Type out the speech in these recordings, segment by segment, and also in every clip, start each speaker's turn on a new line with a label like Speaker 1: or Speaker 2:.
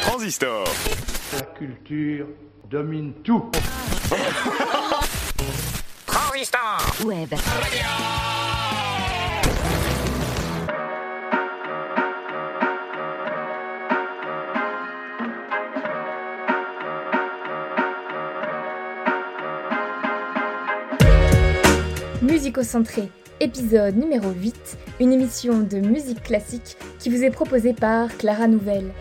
Speaker 1: Transistor.
Speaker 2: La culture domine tout.
Speaker 3: Transistor
Speaker 4: Web.
Speaker 5: Musicocentré, épisode numéro 8, une émission de musique classique qui vous est proposée par Clara Nouvelle.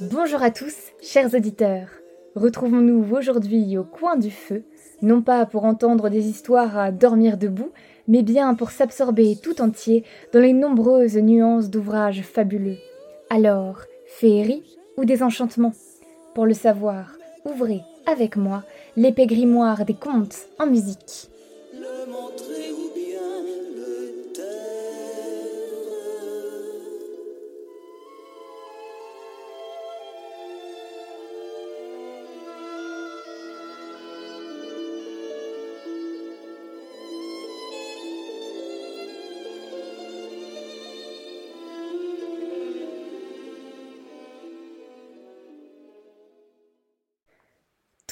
Speaker 5: Bonjour à tous, chers auditeurs. Retrouvons-nous aujourd'hui au coin du feu, non pas pour entendre des histoires à dormir debout, mais bien pour s'absorber tout entier dans les nombreuses nuances d'ouvrages fabuleux. Alors, féerie ou désenchantement Pour le savoir, ouvrez avec moi l'épée grimoire des contes en musique.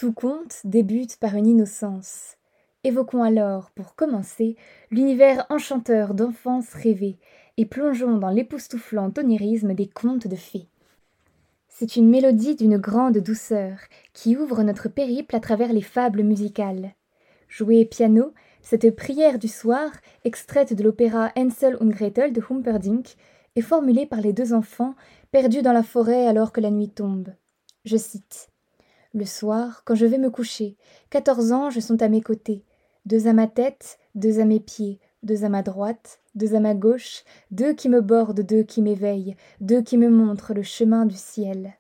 Speaker 5: Tout conte débute par une innocence. Évoquons alors, pour commencer, l'univers enchanteur d'enfance rêvée et plongeons dans l'époustouflant onirisme des contes de fées. C'est une mélodie d'une grande douceur qui ouvre notre périple à travers les fables musicales. Jouée piano, cette prière du soir, extraite de l'opéra Hansel und Gretel de Humperdinck, est formulée par les deux enfants perdus dans la forêt alors que la nuit tombe. Je cite le soir, quand je vais me coucher, quatorze anges sont à mes côtés, deux à ma tête, deux à mes pieds, deux à ma droite, deux à ma gauche, deux qui me bordent, deux qui m'éveillent, deux qui me montrent le chemin du ciel.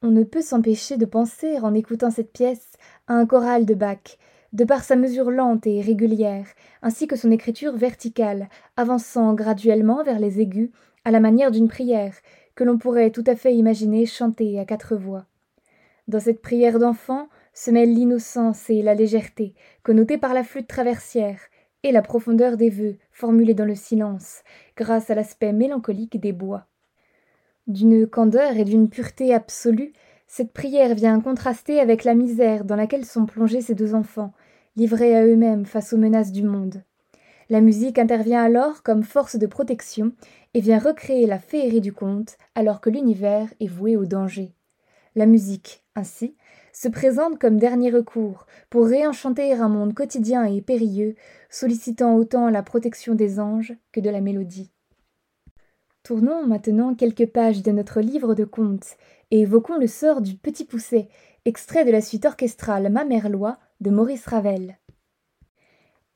Speaker 5: On ne peut s'empêcher de penser, en écoutant cette pièce, à un choral de Bach, de par sa mesure lente et régulière, ainsi que son écriture verticale, avançant graduellement vers les aigus, à la manière d'une prière, que l'on pourrait tout à fait imaginer chantée à quatre voix. Dans cette prière d'enfant se mêlent l'innocence et la légèreté, connotées par la flûte traversière, et la profondeur des vœux formulés dans le silence, grâce à l'aspect mélancolique des bois. D'une candeur et d'une pureté absolue, cette prière vient contraster avec la misère dans laquelle sont plongés ces deux enfants, livrés à eux-mêmes face aux menaces du monde. La musique intervient alors comme force de protection et vient recréer la féerie du conte alors que l'univers est voué au danger. La musique, ainsi, se présente comme dernier recours pour réenchanter un monde quotidien et périlleux, sollicitant autant la protection des anges que de la mélodie. Tournons maintenant quelques pages de notre livre de contes et évoquons le sort du Petit Pousset, extrait de la suite orchestrale Ma Merlois de Maurice Ravel.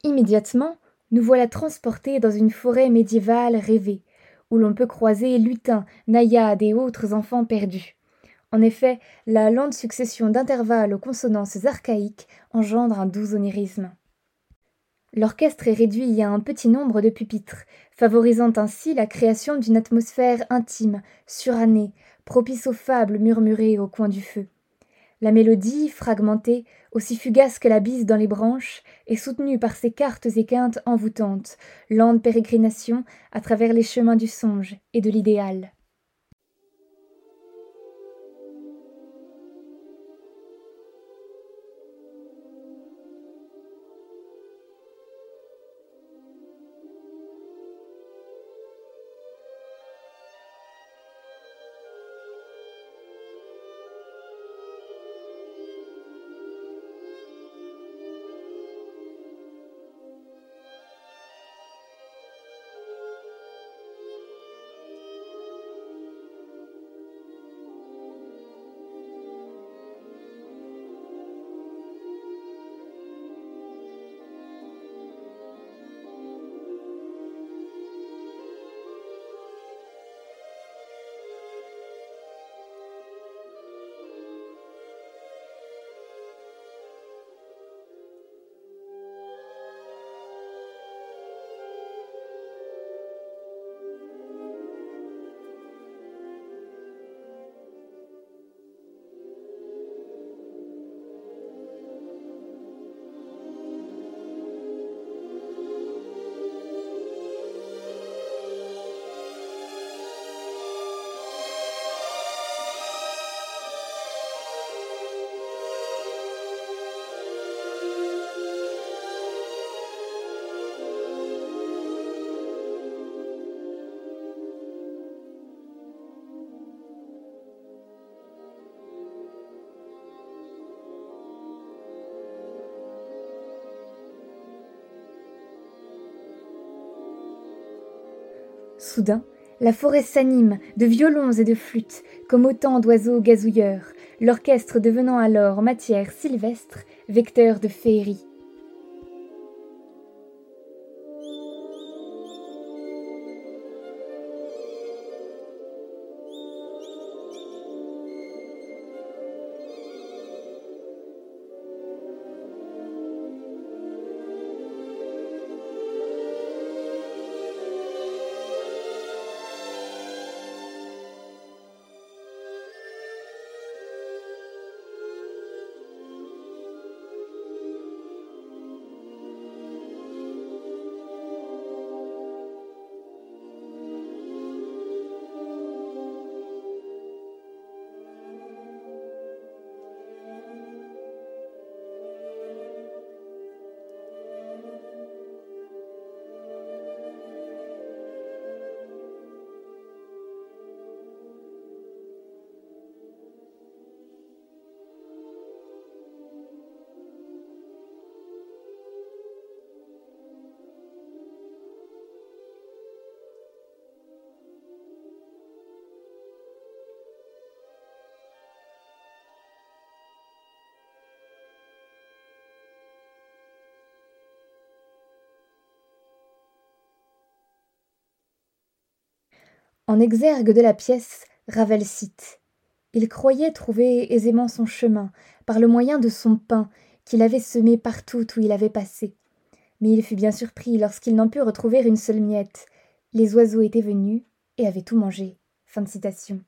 Speaker 5: Immédiatement, nous voilà transportés dans une forêt médiévale rêvée, où l'on peut croiser lutins, naïades et autres enfants perdus. En effet, la lente succession d'intervalles aux consonances archaïques engendre un doux onirisme. L'orchestre est réduit à un petit nombre de pupitres, favorisant ainsi la création d'une atmosphère intime, surannée, propice aux fables murmurées au coin du feu. La mélodie, fragmentée, aussi fugace que la bise dans les branches, est soutenue par ces cartes et quintes envoûtantes, lente pérégrination à travers les chemins du songe et de l'idéal. Soudain, la forêt s'anime de violons et de flûtes, comme autant d'oiseaux gazouilleurs, l'orchestre devenant alors matière sylvestre, vecteur de féerie. En exergue de la pièce, Ravel cite Il croyait trouver aisément son chemin, par le moyen de son pain, qu'il avait semé partout où il avait passé. Mais il fut bien surpris lorsqu'il n'en put retrouver une seule miette. Les oiseaux étaient venus et avaient tout mangé. Fin de citation.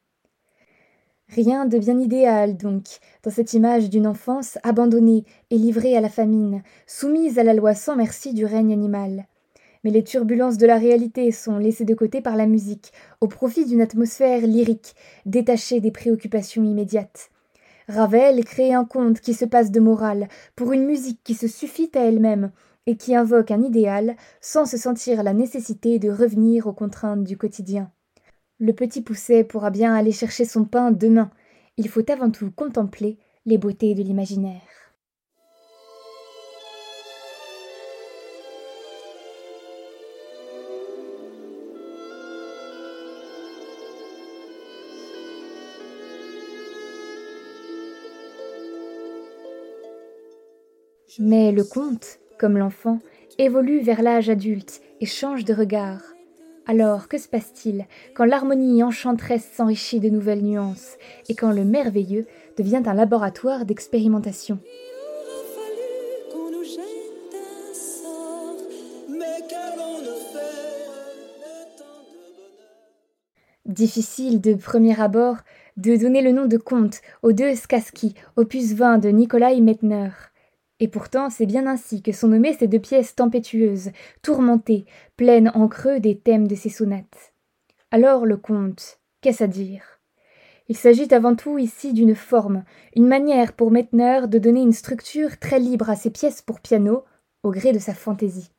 Speaker 5: Rien de bien idéal, donc, dans cette image d'une enfance abandonnée et livrée à la famine, soumise à la loi sans merci du règne animal. Mais les turbulences de la réalité sont laissées de côté par la musique, au profit d'une atmosphère lyrique, détachée des préoccupations immédiates. Ravel crée un conte qui se passe de morale, pour une musique qui se suffit à elle-même, et qui invoque un idéal sans se sentir la nécessité de revenir aux contraintes du quotidien. Le petit Pousset pourra bien aller chercher son pain demain. Il faut avant tout contempler les beautés de l'imaginaire. Mais le conte, comme l'enfant, évolue vers l'âge adulte et change de regard. Alors, que se passe-t-il quand l'harmonie enchanteresse s'enrichit de nouvelles nuances et quand le merveilleux devient un laboratoire d'expérimentation? Difficile de premier abord de donner le nom de conte aux deux Skaski, opus 20 de Nikolai Metner. Et pourtant, c'est bien ainsi que sont nommées ces deux pièces tempétueuses, tourmentées, pleines en creux des thèmes de ces sonates. Alors le conte, qu'est-ce à dire? Il s'agit avant tout ici d'une forme, une manière pour Mettner de donner une structure très libre à ses pièces pour piano, au gré de sa fantaisie.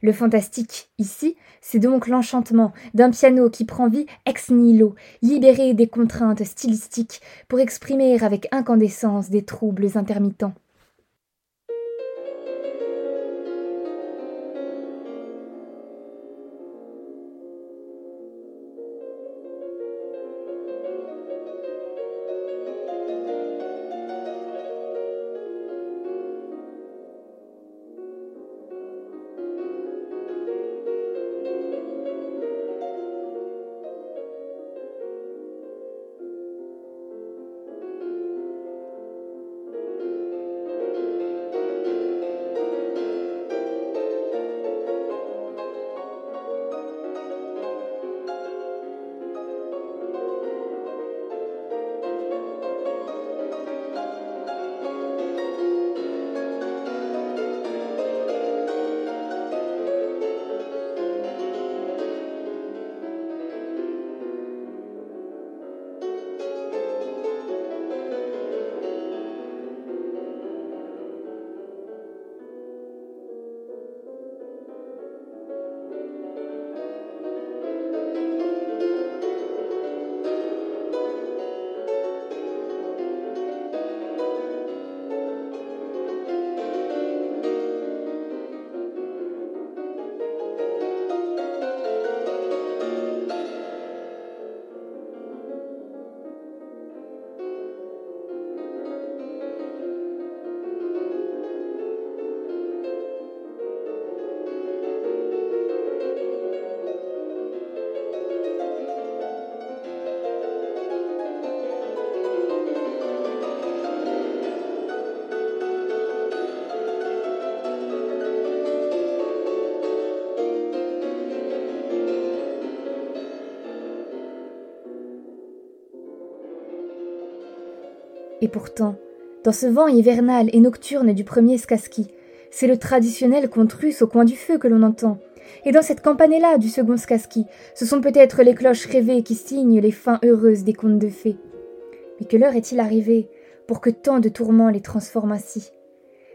Speaker 5: Le fantastique, ici, c'est donc l'enchantement d'un piano qui prend vie ex nihilo, libéré des contraintes stylistiques pour exprimer avec incandescence des troubles intermittents. Et pourtant, dans ce vent hivernal et nocturne du premier Skaski, c'est le traditionnel conte russe au coin du feu que l'on entend. Et dans cette campanella du second Skaski, ce sont peut-être les cloches rêvées qui signent les fins heureuses des contes de fées. Mais que l'heure est-il arrivée pour que tant de tourments les transforment ainsi?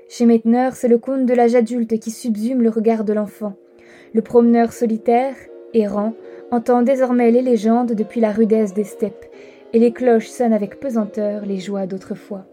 Speaker 5: Chez Mettner, c'est le conte de l'âge adulte qui subsume le regard de l'enfant. Le promeneur solitaire, errant, entend désormais les légendes depuis la rudesse des steppes et les cloches sonnent avec pesanteur les joies d'autrefois.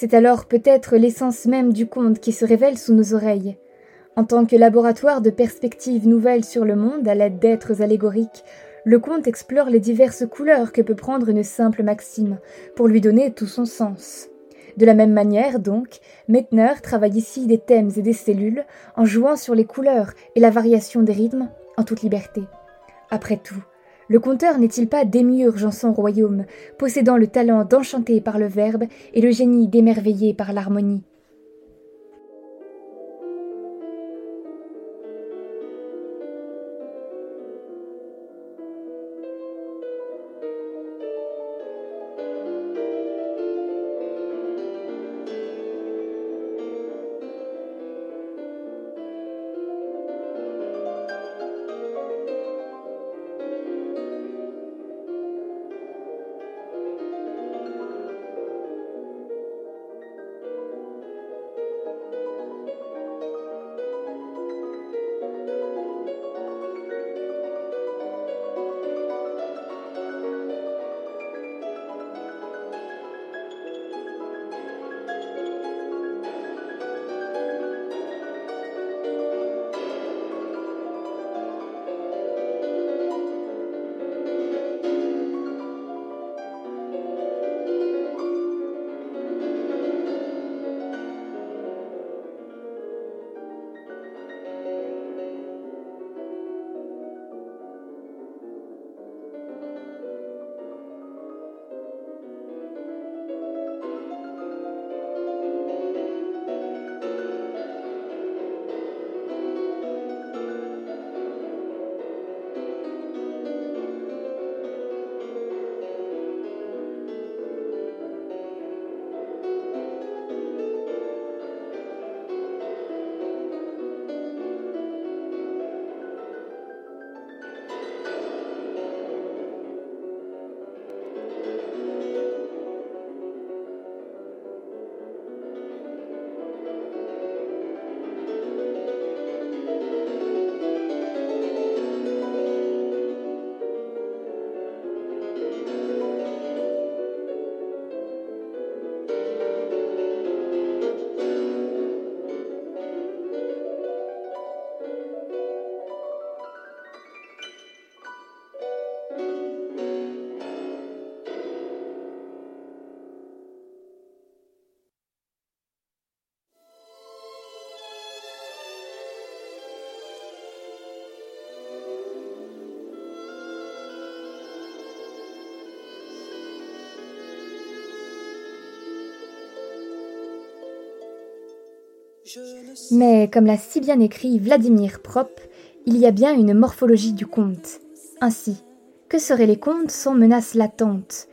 Speaker 5: C'est alors peut-être l'essence même du conte qui se révèle sous nos oreilles. En tant que laboratoire de perspectives nouvelles sur le monde à l'aide d'êtres allégoriques, le conte explore les diverses couleurs que peut prendre une simple maxime, pour lui donner tout son sens. De la même manière, donc, Mettner travaille ici des thèmes et des cellules en jouant sur les couleurs et la variation des rythmes en toute liberté. Après tout, le conteur n'est-il pas démiurge en son royaume, possédant le talent d'enchanter par le verbe et le génie d'émerveiller par l'harmonie? Mais comme l'a si bien écrit Vladimir Prop, il y a bien une morphologie du conte. Ainsi, que seraient les contes sans menace latente?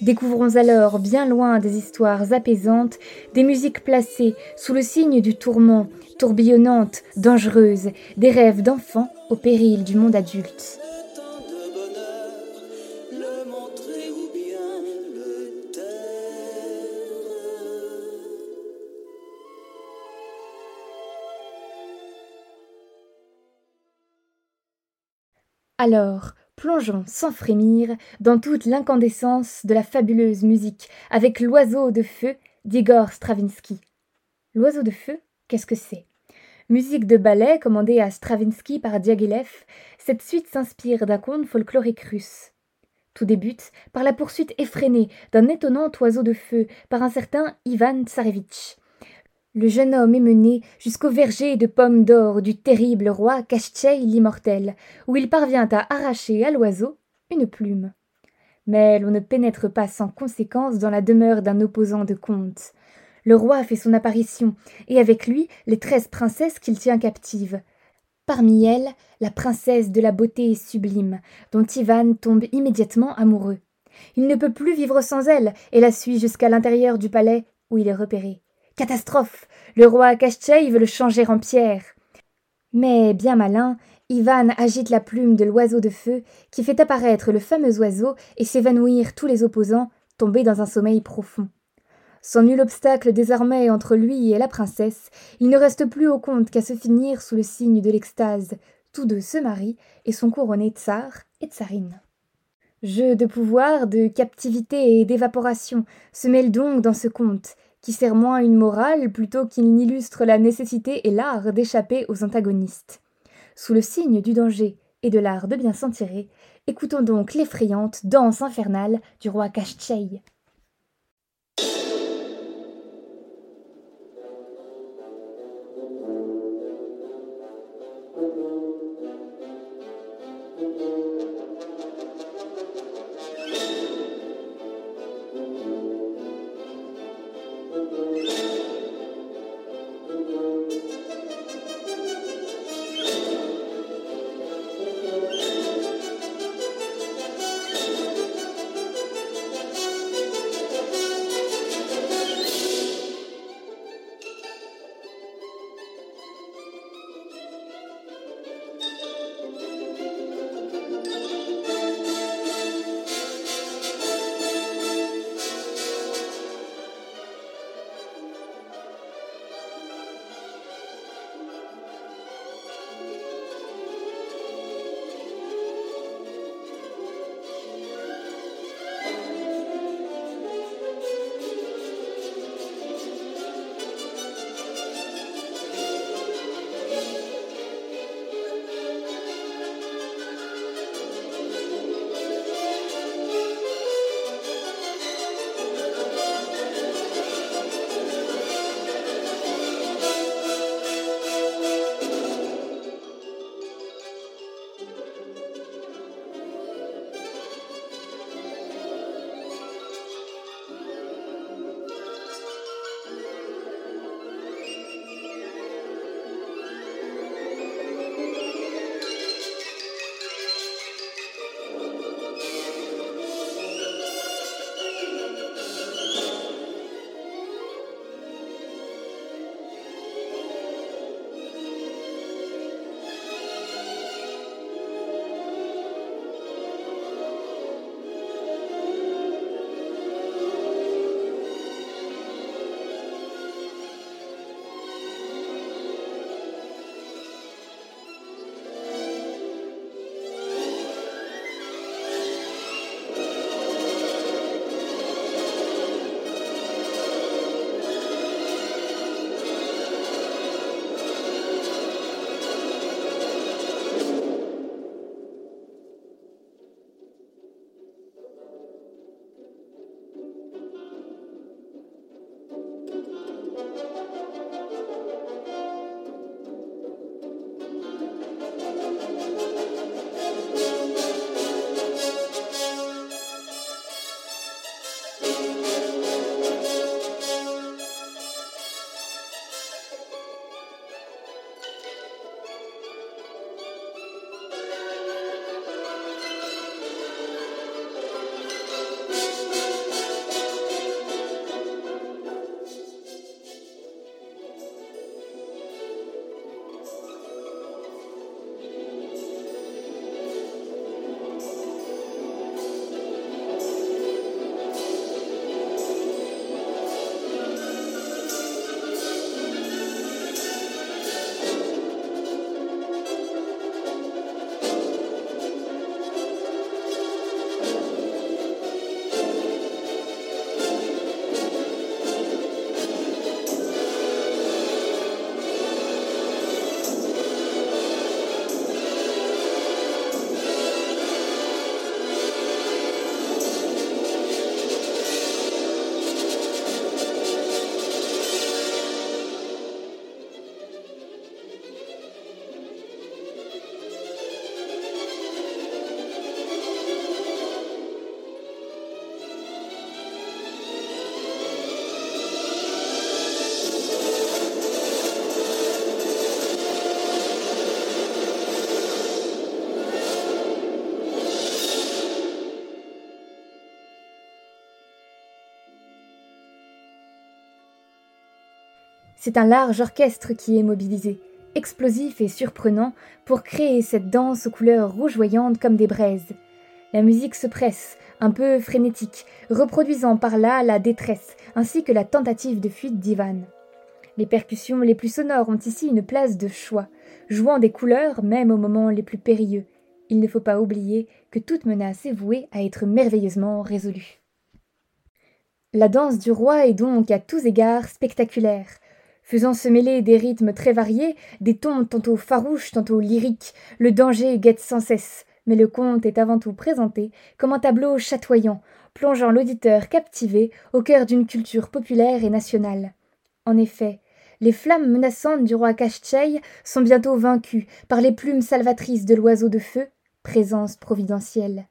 Speaker 5: Découvrons alors, bien loin des histoires apaisantes, des musiques placées sous le signe du tourment, tourbillonnantes, dangereuses, des rêves d'enfants au péril du monde adulte. Alors, plongeons sans frémir dans toute l'incandescence de la fabuleuse musique avec l'oiseau de feu d'Igor Stravinsky. L'oiseau de feu, qu'est-ce que c'est? Musique de ballet commandée à Stravinsky par Diaghilev, cette suite s'inspire d'un conte folklorique russe. Tout débute par la poursuite effrénée d'un étonnant oiseau de feu par un certain Ivan Tsarevitch. Le jeune homme est mené jusqu'au verger de pommes d'or du terrible roi Kashtcheï l'immortel, où il parvient à arracher à l'oiseau une plume. Mais l'on ne pénètre pas sans conséquence dans la demeure d'un opposant de conte. Le roi fait son apparition, et avec lui les treize princesses qu'il tient captives. Parmi elles, la princesse de la beauté sublime, dont Ivan tombe immédiatement amoureux. Il ne peut plus vivre sans elle, et la suit jusqu'à l'intérieur du palais, où il est repéré. Catastrophe Le roi Kashtcheï veut le changer en pierre. Mais, bien malin, Ivan agite la plume de l'oiseau de feu qui fait apparaître le fameux oiseau et s'évanouir tous les opposants, tombés dans un sommeil profond. Sans nul obstacle désormais entre lui et la princesse, il ne reste plus au compte qu'à se finir sous le signe de l'extase. Tous deux se marient et sont couronnés tsar et tsarine. Jeu de pouvoir, de captivité et d'évaporation se mêlent donc dans ce conte, qui sert moins une morale plutôt qu'il n'illustre la nécessité et l'art d'échapper aux antagonistes. Sous le signe du danger et de l'art de bien s'en tirer, écoutons donc l'effrayante danse infernale du roi Kashchei. C'est un large orchestre qui est mobilisé, explosif et surprenant, pour créer cette danse aux couleurs rougeoyantes comme des braises. La musique se presse, un peu frénétique, reproduisant par là la détresse, ainsi que la tentative de fuite d'Ivan. Les percussions les plus sonores ont ici une place de choix, jouant des couleurs même aux moments les plus périlleux. Il ne faut pas oublier que toute menace est vouée à être merveilleusement résolue. La danse du roi est donc à tous égards spectaculaire, faisant se mêler des rythmes très variés, des tons tantôt farouches, tantôt lyriques. Le danger guette sans cesse, mais le conte est avant tout présenté comme un tableau chatoyant, plongeant l'auditeur captivé au cœur d'une culture populaire et nationale. En effet, les flammes menaçantes du roi Kashchei sont bientôt vaincues par les plumes salvatrices de l'oiseau de feu, présence providentielle.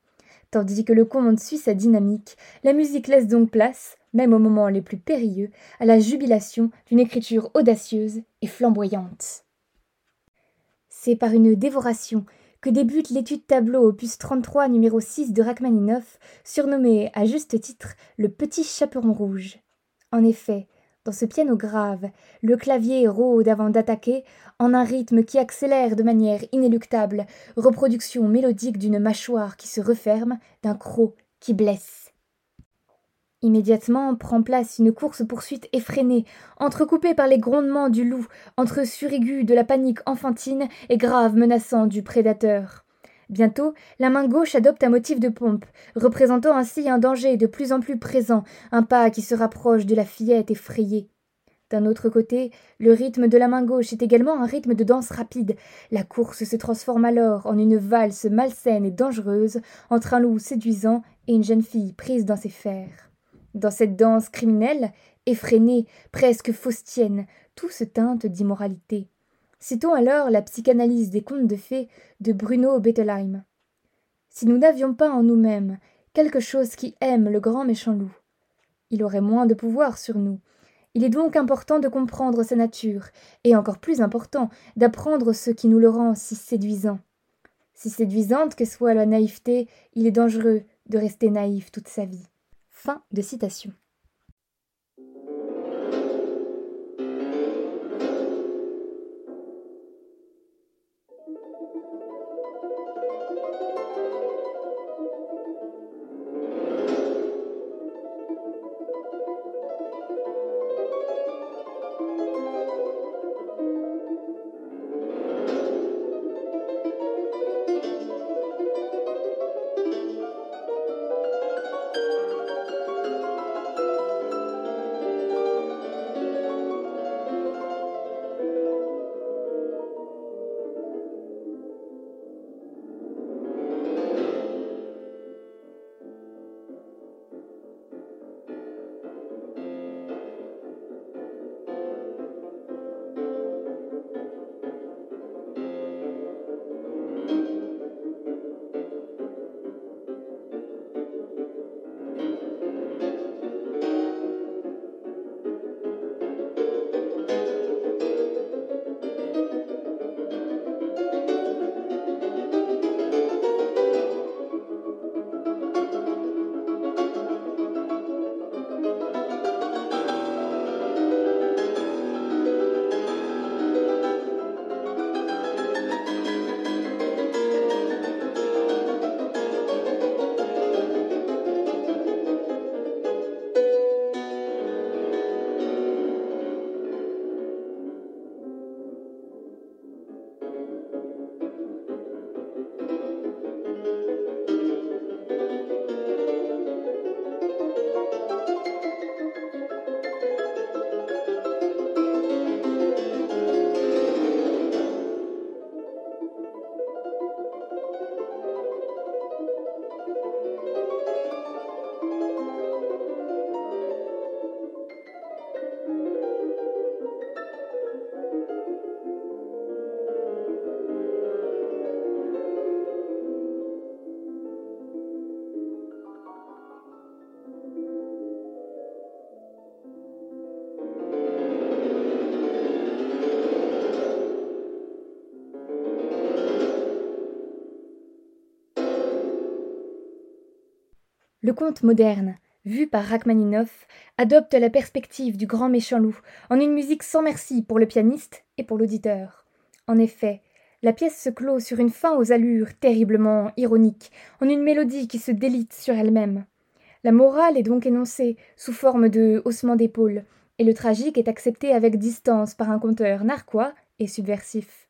Speaker 5: Tandis que le conte suit sa dynamique, la musique laisse donc place, même aux moments les plus périlleux, à la jubilation d'une écriture audacieuse et flamboyante. C'est par une dévoration que débute l'étude tableau opus 33 numéro 6 de Rachmaninoff, surnommé à juste titre le Petit Chaperon Rouge. En effet, dans ce piano grave, le clavier rôde avant d'attaquer, en un rythme qui accélère de manière inéluctable, reproduction mélodique d'une mâchoire qui se referme, d'un croc qui blesse. Immédiatement prend place une course-poursuite effrénée, entrecoupée par les grondements du loup, entre suraigus de la panique enfantine et grave menaçant du prédateur. Bientôt, la main gauche adopte un motif de pompe, représentant ainsi un danger de plus en plus présent, un pas qui se rapproche de la fillette effrayée. D'un autre côté, le rythme de la main gauche est également un rythme de danse rapide. La course se transforme alors en une valse malsaine et dangereuse entre un loup séduisant et une jeune fille prise dans ses fers. Dans cette danse criminelle, effrénée, presque faustienne, tout se teinte d'immoralité. Citons alors la psychanalyse des contes de fées de Bruno Bettelheim. Si nous n'avions pas en nous-mêmes quelque chose qui aime le grand méchant loup, il aurait moins de pouvoir sur nous. Il est donc important de comprendre sa nature, et encore plus important d'apprendre ce qui nous le rend si séduisant. Si séduisante que soit la naïveté, il est dangereux de rester naïf toute sa vie. Fin de citation. Le conte moderne, vu par Rachmaninoff, adopte la perspective du grand méchant loup, en une musique sans merci pour le pianiste et pour l'auditeur. En effet, la pièce se clôt sur une fin aux allures terriblement ironiques, en une mélodie qui se délite sur elle-même. La morale est donc énoncée sous forme de haussement d'épaules, et le tragique est accepté avec distance par un conteur narquois et subversif.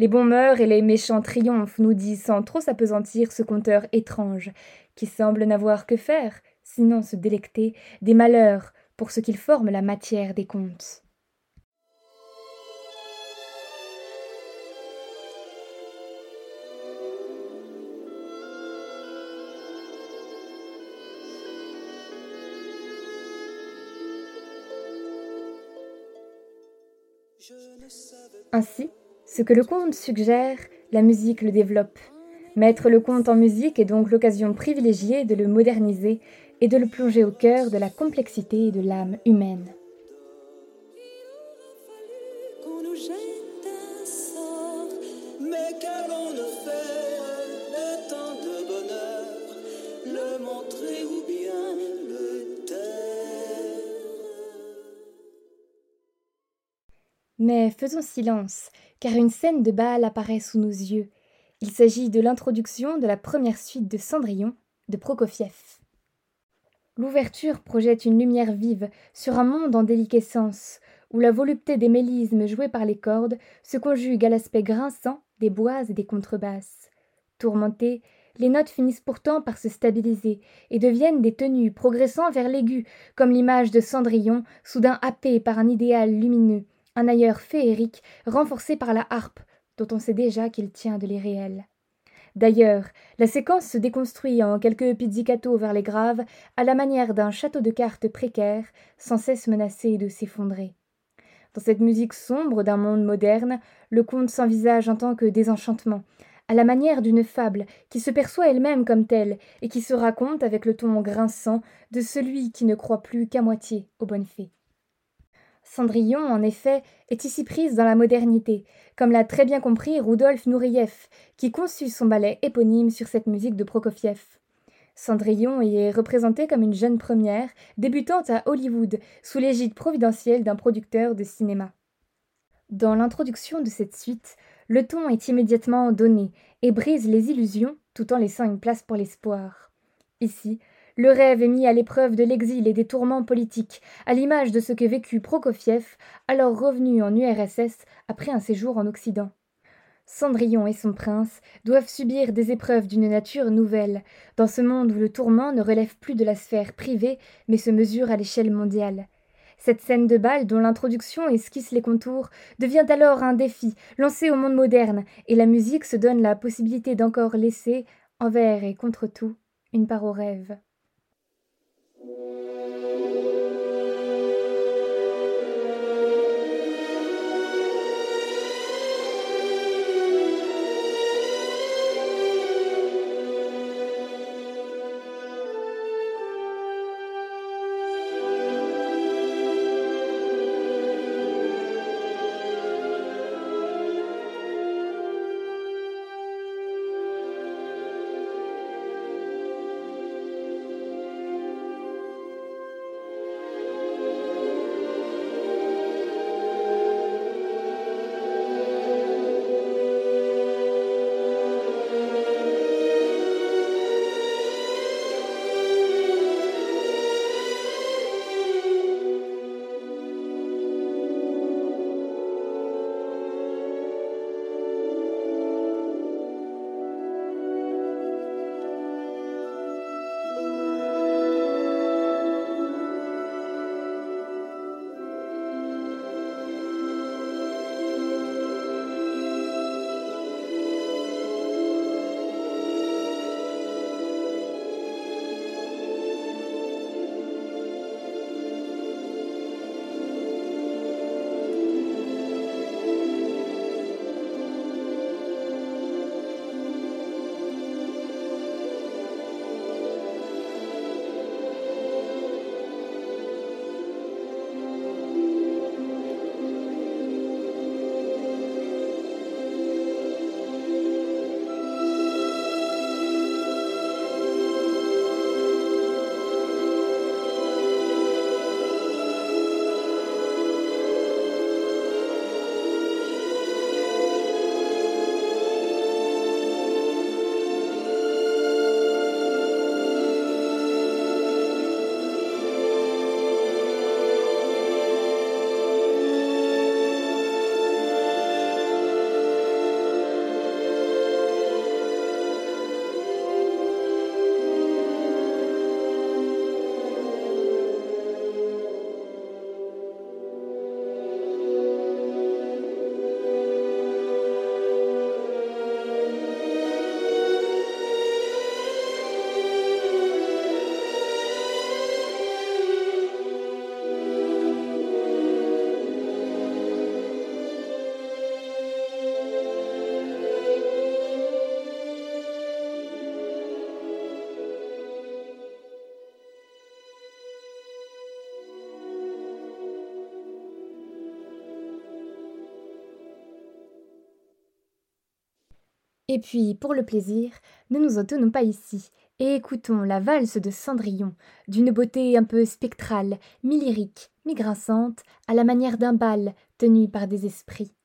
Speaker 5: Les bons meurent et les méchants triomphent, nous dit sans trop s'apesantir ce conteur étrange, qui semble n'avoir que faire, sinon se délecter des malheurs pour ce qu'ils forment la matière des contes. Ainsi, ce que le conte suggère, la musique le développe. Mettre le conte en musique est donc l'occasion privilégiée de le moderniser et de le plonger au cœur de la complexité de l'âme humaine. Mais faisons silence, car une scène de bal apparaît sous nos yeux. Il s'agit de l'introduction de la première suite de Cendrillon de Prokofiev. L'ouverture projette une lumière vive sur un monde en déliquescence, où la volupté des mélismes joués par les cordes se conjugue à l'aspect grinçant des bois et des contrebasses. Tourmentées, les notes finissent pourtant par se stabiliser et deviennent des tenues progressant vers l'aigu, comme l'image de Cendrillon, soudain happée par un idéal lumineux, un ailleurs féerique renforcé par la harpe, dont on sait déjà qu'il tient de l'irréel. D'ailleurs, la séquence se déconstruit en quelques pizzicato vers les graves, à la manière d'un château de cartes précaire, sans cesse menacé de s'effondrer. Dans cette musique sombre d'un monde moderne, le conte s'envisage en tant que désenchantement, à la manière d'une fable qui se perçoit elle-même comme telle et qui se raconte avec le ton grinçant de celui qui ne croit plus qu'à moitié aux bonnes fées. Cendrillon, en effet, est ici prise dans la modernité, comme l'a très bien compris Rudolf Nureyev, qui conçut son ballet éponyme sur cette musique de Prokofiev. Cendrillon y est représentée comme une jeune première, débutante à Hollywood, sous l'égide providentielle d'un producteur de cinéma. Dans l'introduction de cette suite, le ton est immédiatement donné et brise les illusions tout en laissant une place pour l'espoir. Ici, le rêve est mis à l'épreuve de l'exil et des tourments politiques, à l'image de ce que vécut Prokofiev, alors revenu en URSS après un séjour en Occident. Cendrillon et son prince doivent subir des épreuves d'une nature nouvelle, dans ce monde où le tourment ne relève plus de la sphère privée, mais se mesure à l'échelle mondiale. Cette scène de bal, dont l'introduction esquisse les contours, devient alors un défi lancé au monde moderne, et la musique se donne la possibilité d'encore laisser, envers et contre tout, une part au rêve. Thank you. Et puis, pour le plaisir, ne nous en tenons pas ici, et écoutons la valse de Cendrillon, d'une beauté un peu spectrale, mi-lyrique, mi-grinçante, à la manière d'un bal tenu par des esprits.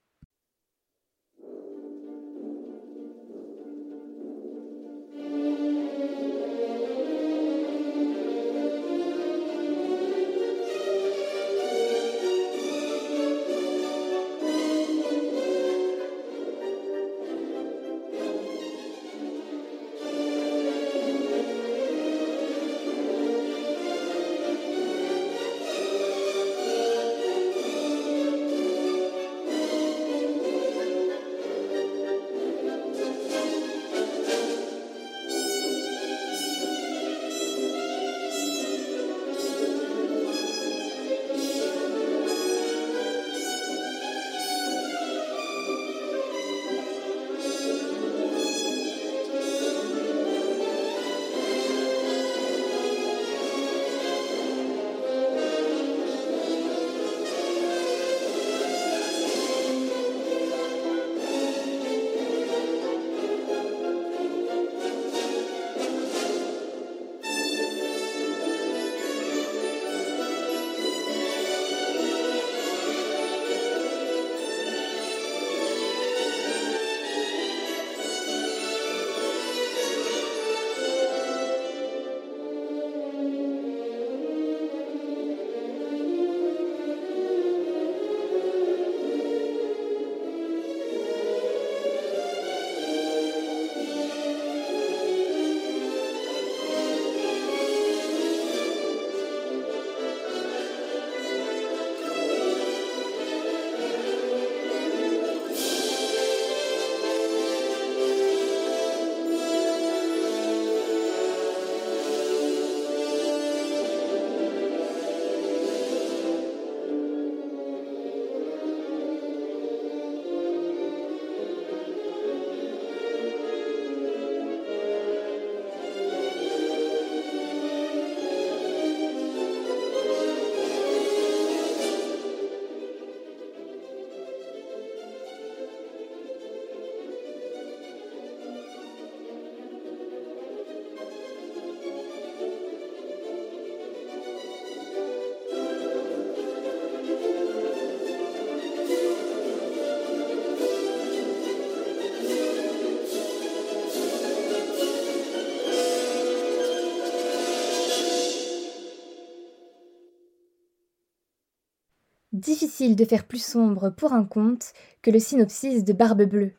Speaker 5: Difficile de faire plus sombre pour un conte que le synopsis de Barbe Bleue.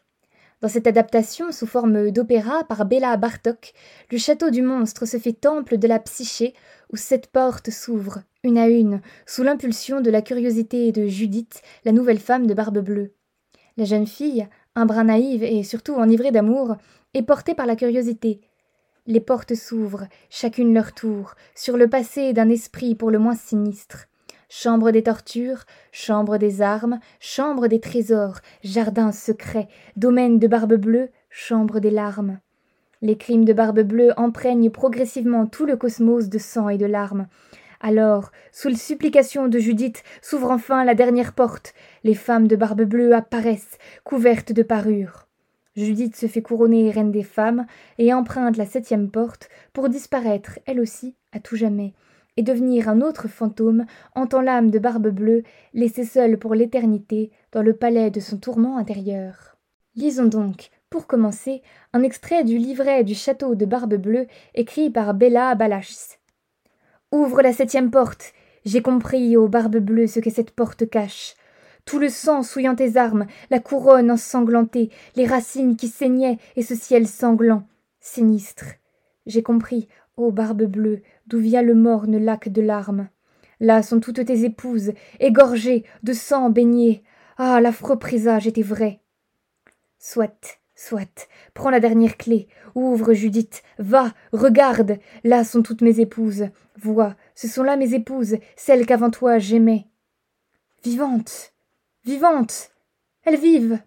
Speaker 5: Dans cette adaptation sous forme d'opéra par Béla Bartok, le château du monstre se fait temple de la psyché où sept portes s'ouvrent, une à une, sous l'impulsion de la curiosité de Judith, la nouvelle femme de Barbe Bleue. La jeune fille, un brin naïve et surtout enivrée d'amour, est portée par la curiosité. Les portes s'ouvrent, chacune leur tour, sur le passé d'un esprit pour le moins sinistre chambre des tortures, chambre des armes, chambre des trésors, jardin secret, domaine de Barbe Bleue, chambre des larmes. Les crimes de Barbe Bleue emprègnent progressivement tout le cosmos de sang et de larmes. Alors, sous les supplications de Judith, s'ouvre enfin la dernière porte. Les femmes de Barbe Bleue apparaissent, couvertes de parures. Judith se fait couronner reine des femmes et emprunte la septième porte pour disparaître, elle aussi, à tout jamais, devenir un autre fantôme hantant l'âme de Barbe Bleue, laissée seule pour l'éternité dans le palais de son tourment intérieur. Lisons donc, pour commencer, un extrait du livret du château de Barbe Bleue écrit par Bella Balachs. Ouvre la septième porte. J'ai compris, ô Barbe Bleue, ce que cette porte cache. Tout le sang souillant tes armes, la couronne ensanglantée, les racines qui saignaient et ce ciel sanglant. Sinistre. J'ai compris, ô Barbe Bleue, d'où vient le morne lac de larmes? Là sont toutes tes épouses, égorgées, de sang baignées. Ah, l'affreux présage était vrai. Soit, soit, prends la dernière clé, ouvre, Judith, va, regarde, là sont toutes mes épouses. Vois, ce sont là mes épouses, celles qu'avant toi j'aimais. Vivantes, vivantes, elles vivent.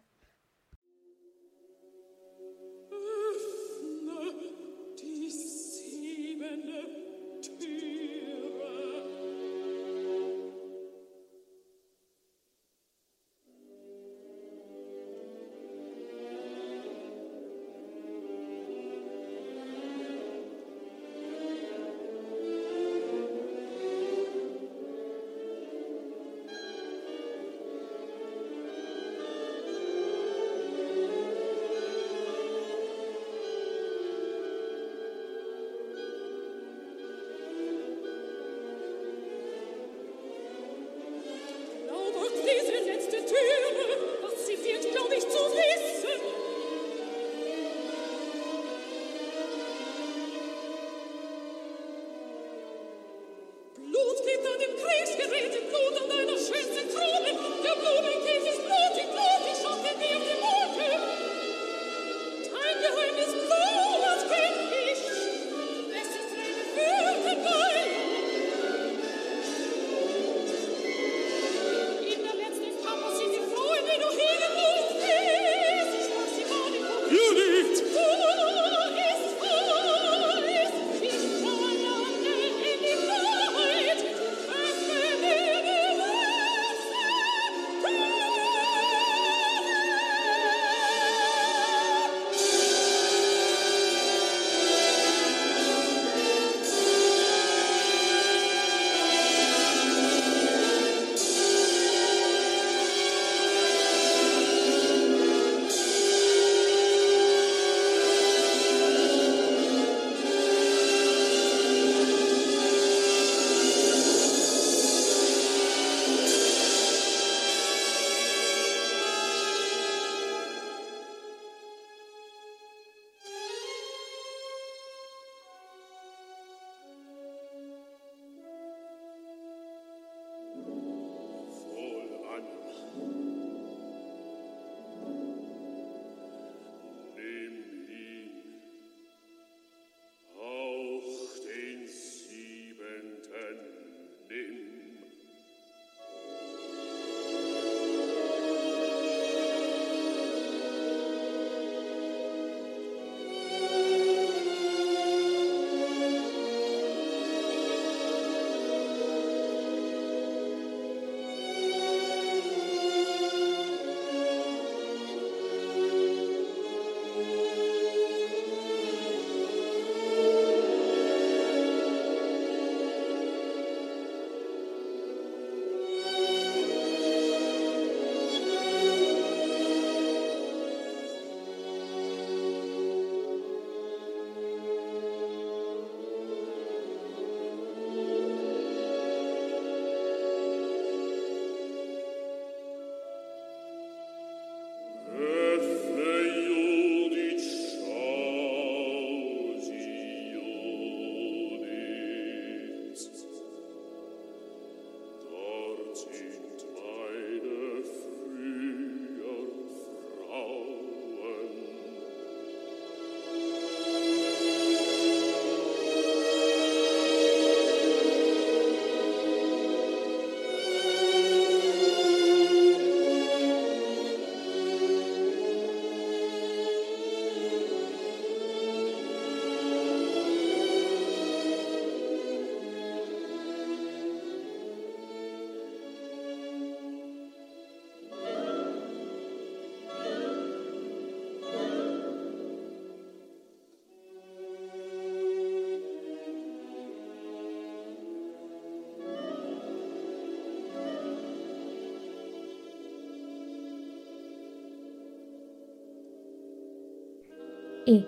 Speaker 5: Et,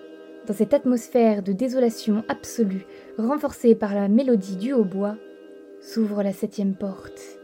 Speaker 5: dans cette atmosphère de désolation absolue, renforcée par la mélodie du hautbois, s'ouvre la septième porte.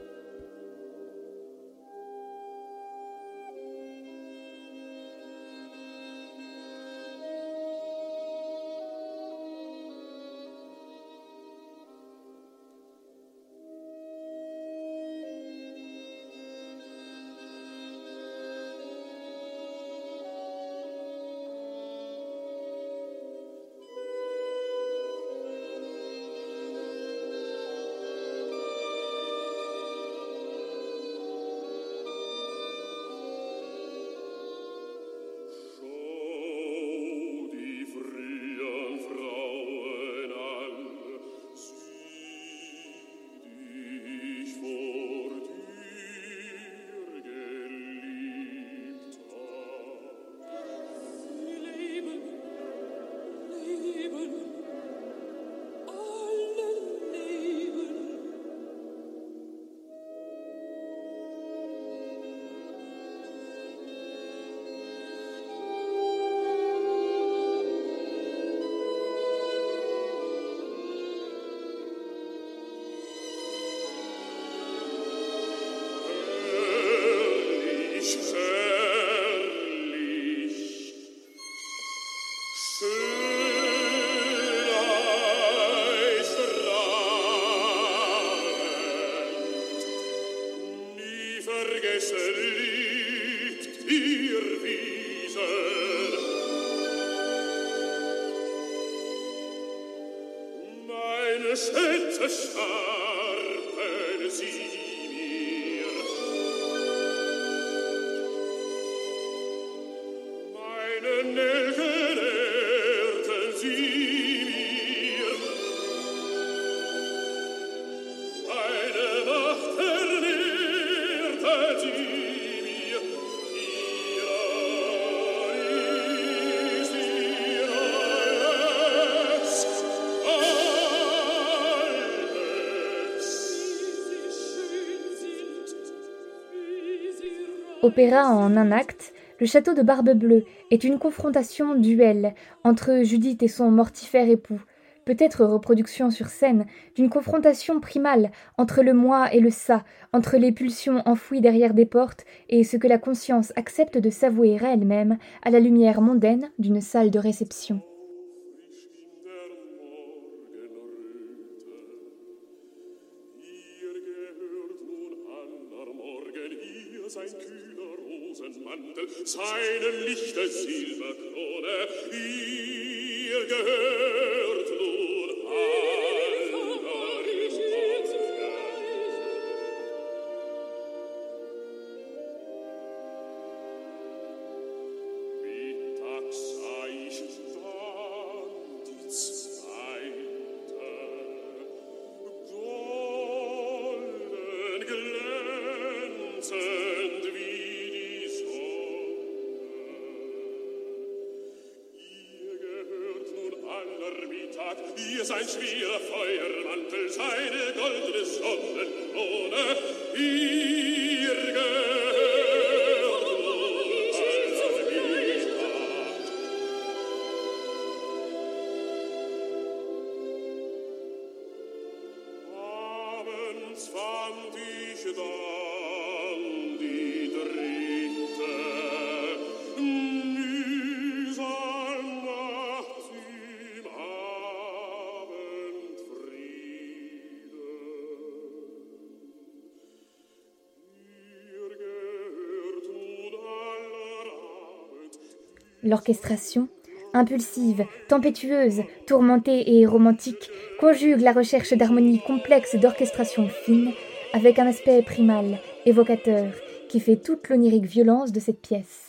Speaker 1: scelze sciarpe ne si
Speaker 5: Opéra en un acte, le château de Barbe-Bleue est une confrontation duel entre Judith et son mortifère époux, peut-être reproduction sur scène d'une confrontation primale entre le moi et le ça, entre les pulsions enfouies derrière des portes et ce que la conscience accepte de s'avouer à elle-même à la lumière mondaine d'une salle de réception.
Speaker 1: Seine lichte Silberkrone. Schwerer Feuermantel, seine goldene Sonnenkrone. Ihr gehört
Speaker 5: L'orchestration, impulsive, tempétueuse, tourmentée et romantique, conjugue la recherche d'harmonie complexe d'orchestration fine avec un aspect primal, évocateur, qui fait toute l'onirique violence de cette pièce.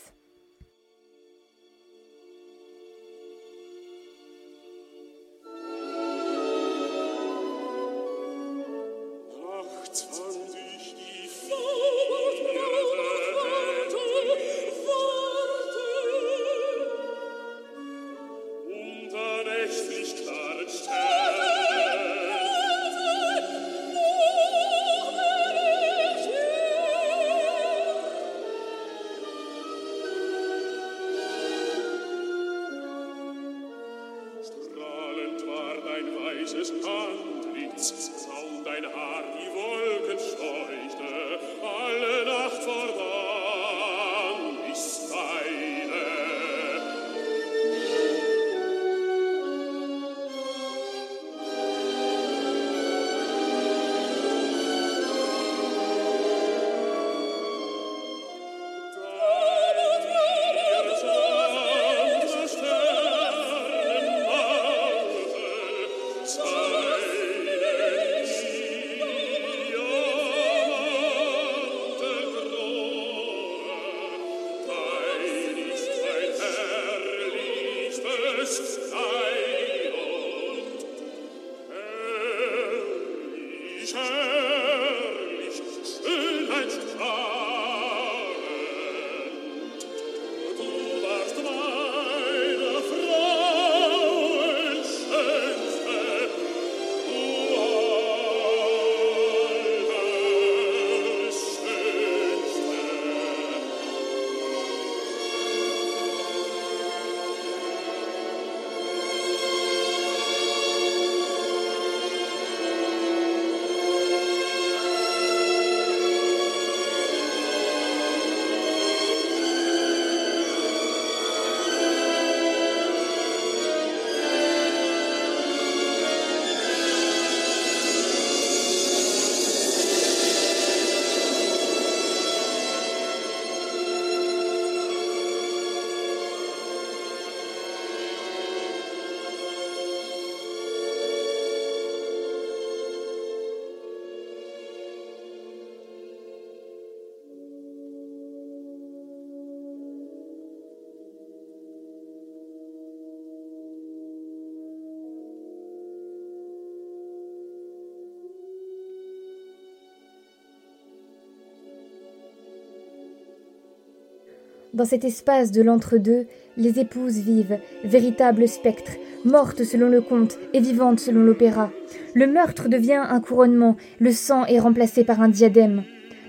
Speaker 5: Dans cet espace de l'entre-deux, les épouses vivent, véritables spectres, mortes selon le conte et vivantes selon l'opéra. Le meurtre devient un couronnement, le sang est remplacé par un diadème.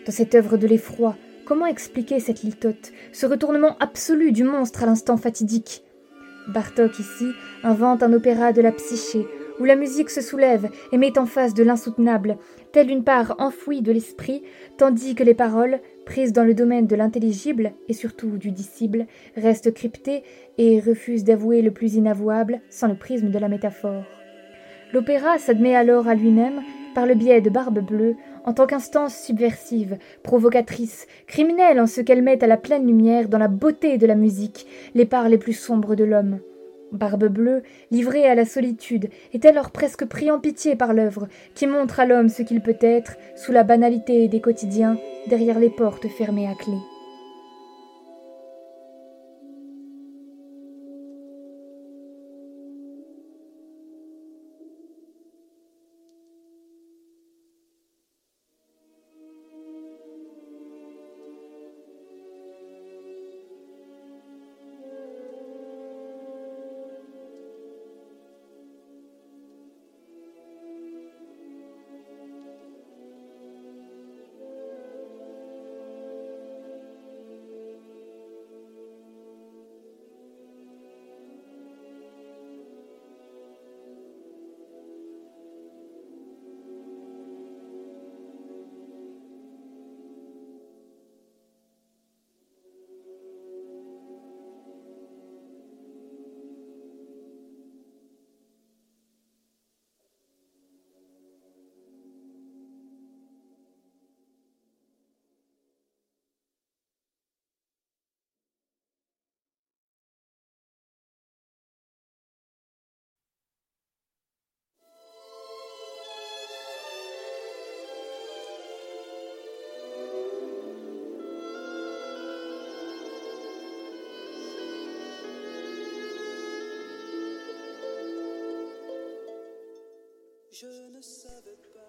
Speaker 5: Dans cette œuvre de l'effroi, comment expliquer cette litote, ce retournement absolu du monstre à l'instant fatidique? Bartok ici invente un opéra de la psyché, où la musique se soulève et met en face de l'insoutenable, telle une part enfouie de l'esprit, tandis que les paroles, prises dans le domaine de l'intelligible et surtout du dissible, restent cryptées et refusent d'avouer le plus inavouable sans le prisme de la métaphore. L'opéra s'admet alors à lui-même par le biais de Barbe Bleue en tant qu'instance subversive, provocatrice, criminelle en ce qu'elle met à la pleine lumière dans la beauté de la musique les parts les plus sombres de l'homme. Barbe Bleue, livrée à la solitude, est alors presque pris en pitié par l'œuvre, qui montre à l'homme ce qu'il peut être, sous la banalité des quotidiens, derrière les portes fermées à clé.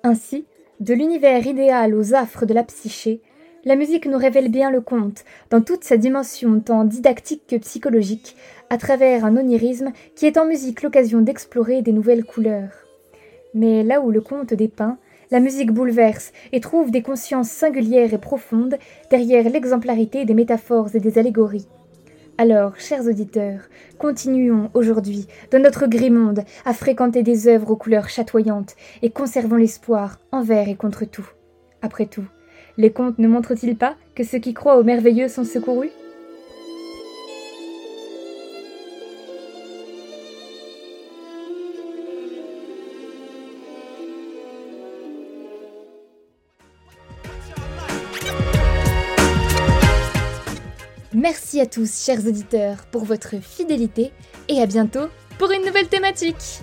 Speaker 5: Ainsi, de l'univers idéal aux affres de la psyché, la musique nous révèle bien le conte, dans toute sa dimension tant didactique que psychologique, à travers un onirisme qui est en musique l'occasion d'explorer des nouvelles couleurs. Mais là où le conte dépeint, la musique bouleverse et trouve des consciences singulières et profondes derrière l'exemplarité des métaphores et des allégories. Alors, chers auditeurs, continuons aujourd'hui, dans notre gris monde, à fréquenter des œuvres aux couleurs chatoyantes et conservons l'espoir envers et contre tout. Après tout, les contes ne montrent-ils pas que ceux qui croient au merveilleux sont secourus? Merci à tous, chers auditeurs, pour votre fidélité et à bientôt pour une nouvelle thématique.